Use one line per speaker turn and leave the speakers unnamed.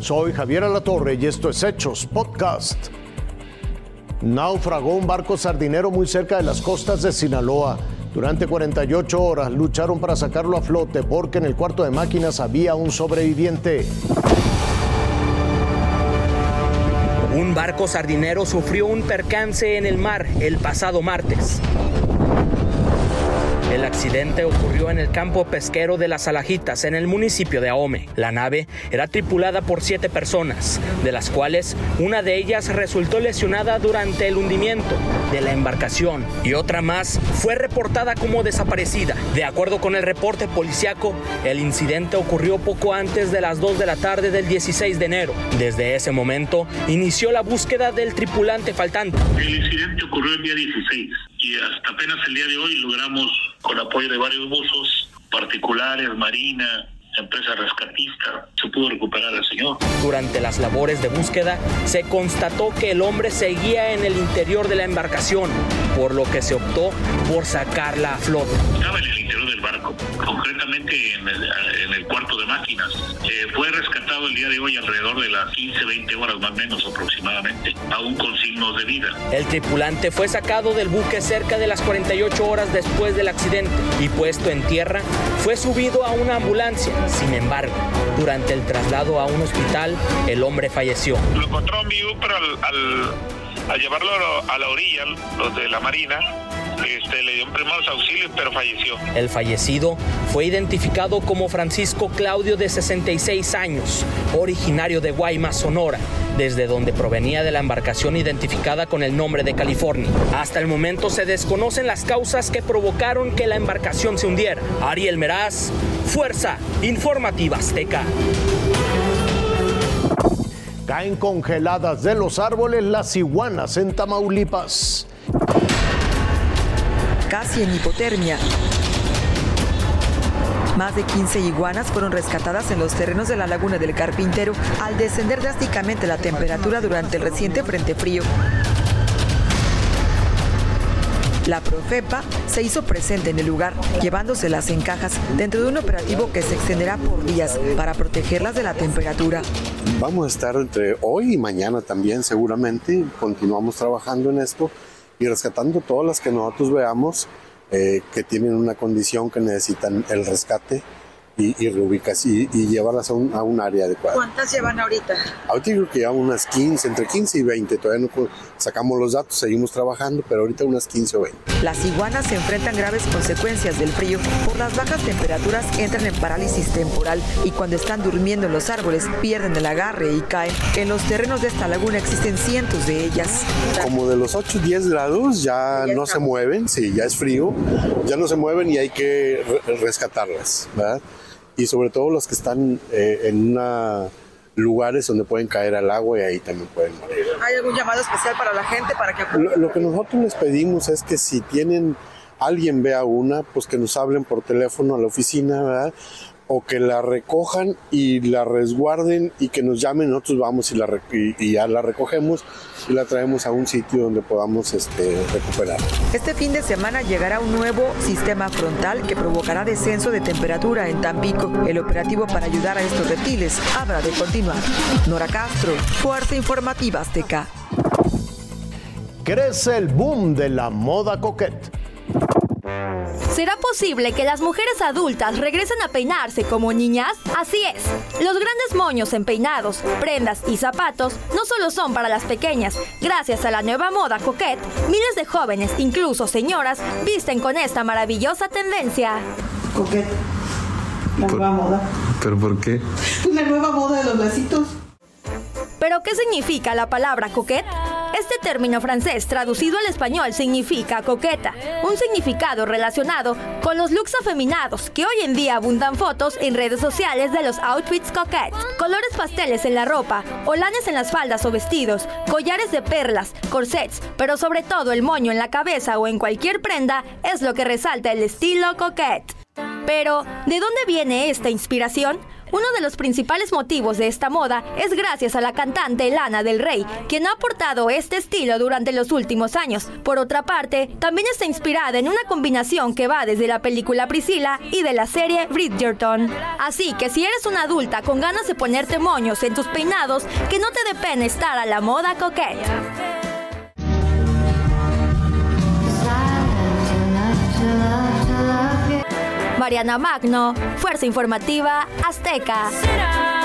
Soy Javier Alatorre y esto es Hechos Podcast. Naufragó un barco sardinero muy cerca de las costas de Sinaloa. Durante 48 horas lucharon para sacarlo a flote porque en el cuarto de máquinas había un sobreviviente.
Un barco sardinero sufrió un percance en el mar el pasado martes. El accidente ocurrió en el campo pesquero de las Alajitas, en el municipio de Ahome. La nave era tripulada por siete personas, de las cuales una de ellas resultó lesionada durante el hundimiento de la embarcación y otra más fue reportada como desaparecida. De acuerdo con el reporte policiaco, el incidente ocurrió poco antes de las 2 de la tarde del 16 de enero. Desde ese momento inició la búsqueda del tripulante faltante.
El incidente ocurrió el día 16 y hasta apenas el día de hoy logramos, con apoyo de varios buzos particulares, marina, empresa rescatista, se pudo recuperar al señor.
Durante las labores de búsqueda se constató que el hombre seguía en el interior de la embarcación, por lo que se optó por sacarla a flote.
Estaba en el concretamente en el, en el cuarto de máquinas. Eh, fue rescatado el día de hoy alrededor de las 15, 20 horas más o menos aproximadamente, aún con signos de vida.
El tripulante fue sacado del buque cerca de las 48 horas después del accidente y puesto en tierra, fue subido a una ambulancia. Sin embargo, durante el traslado a un hospital, el hombre falleció.
Lo encontró vivo, pero al, al, al llevarlo a la orilla, los de la Marina, este, le dio primeros auxilios, pero falleció.
El fallecido fue identificado como Francisco Claudio de 66 años, originario de Guaymas, Sonora, desde donde provenía de la embarcación identificada con el nombre de California. Hasta el momento se desconocen las causas que provocaron que la embarcación se hundiera. Ariel Meraz, Fuerza Informativa Azteca.
Caen congeladas de los árboles las iguanas en Tamaulipas.
Casi en hipotermia. Más de 15 iguanas fueron rescatadas en los terrenos de la laguna del Carpintero al descender drásticamente la temperatura durante el reciente frente frío. La Profepa se hizo presente en el lugar, llevándoselas en cajas dentro de un operativo que se extenderá por días para protegerlas de la temperatura.
Vamos a estar entre hoy y mañana también seguramente. Continuamos trabajando en esto y rescatando todas las que nosotros veamos eh, que tienen una condición que necesitan el rescate y, y reubicas y, y llevarlas a un, a un, área adecuada.
¿Cuántas llevan ahorita?
Ahorita creo que llevamos unas 15, entre 15 y 20. Todavía no sacamos los datos, seguimos trabajando, pero ahorita unas 15 o 20.
Las iguanas se enfrentan graves consecuencias del frío. Por las bajas temperaturas entran en parálisis temporal y cuando están durmiendo en los árboles pierden el agarre y caen. En los terrenos de esta laguna existen cientos de ellas.
Como de los 8 10 grados ya, ya no se mueven, sí, ya es frío, ya no se mueven y hay que re rescatarlas, ¿verdad? Y sobre todo los que están eh, en una lugares donde pueden caer al agua y ahí también pueden morir.
¿Hay algún llamado especial para la gente para que
lo, lo, que nosotros les pedimos es que si tienen alguien vea una, pues que nos hablen por teléfono a la oficina, ¿verdad? O que la recojan y la resguarden y que nos llamen, nosotros vamos y, la y, y, ya la recogemos y la traemos a un sitio donde podamos este, recuperar.
Este fin de semana llegará un nuevo sistema frontal que provocará descenso de temperatura en Tampico. El operativo para ayudar a estos reptiles habrá de continuar. Nora Castro, Fuerza Informativa Azteca.
Crece el boom de la moda coquette.
¿Será posible que las mujeres adultas regresen a peinarse como niñas? Así es. Los grandes moños en peinados, prendas y zapatos no solo son para las pequeñas. Gracias a la nueva moda coquette, miles de jóvenes, incluso señoras, visten con esta maravillosa tendencia.
Coquette. La
¿Por,
nueva moda.
¿Pero por qué?
Pues la nueva moda de los lacitos.
¿Pero qué significa la palabra coquette? Este término francés traducido al español significa coqueta, un significado relacionado con los looks afeminados que hoy en día abundan fotos en redes sociales de los outfits coquettes, colores pasteles en la ropa, olanes en las faldas o vestidos, collares de perlas, corsets, pero sobre todo el moño en la cabeza o en cualquier prenda es lo que resalta el estilo coquette. Pero, ¿de dónde viene esta inspiración? Uno de los principales motivos de esta moda es gracias a la cantante Lana del Rey, quien ha aportado este estilo durante los últimos años. Por otra parte, también está inspirada en una combinación que va desde la película Priscilla y de la serie Bridgerton. Así que si eres una adulta con ganas de ponerte moños en tus peinados, que no te dé pena estar a la moda coquette. Mariana Magno, Fuerza Informativa Azteca.